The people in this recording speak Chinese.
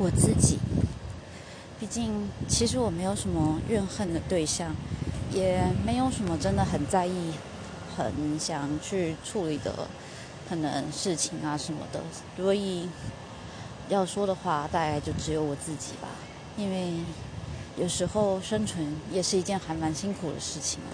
我自己毕竟，其实我没有什么怨恨的对象，也没有什么真的很在意、很想去处理的可能事情啊什么的。所以要说的话，大概就只有我自己吧。因为有时候生存也是一件还蛮辛苦的事情啊。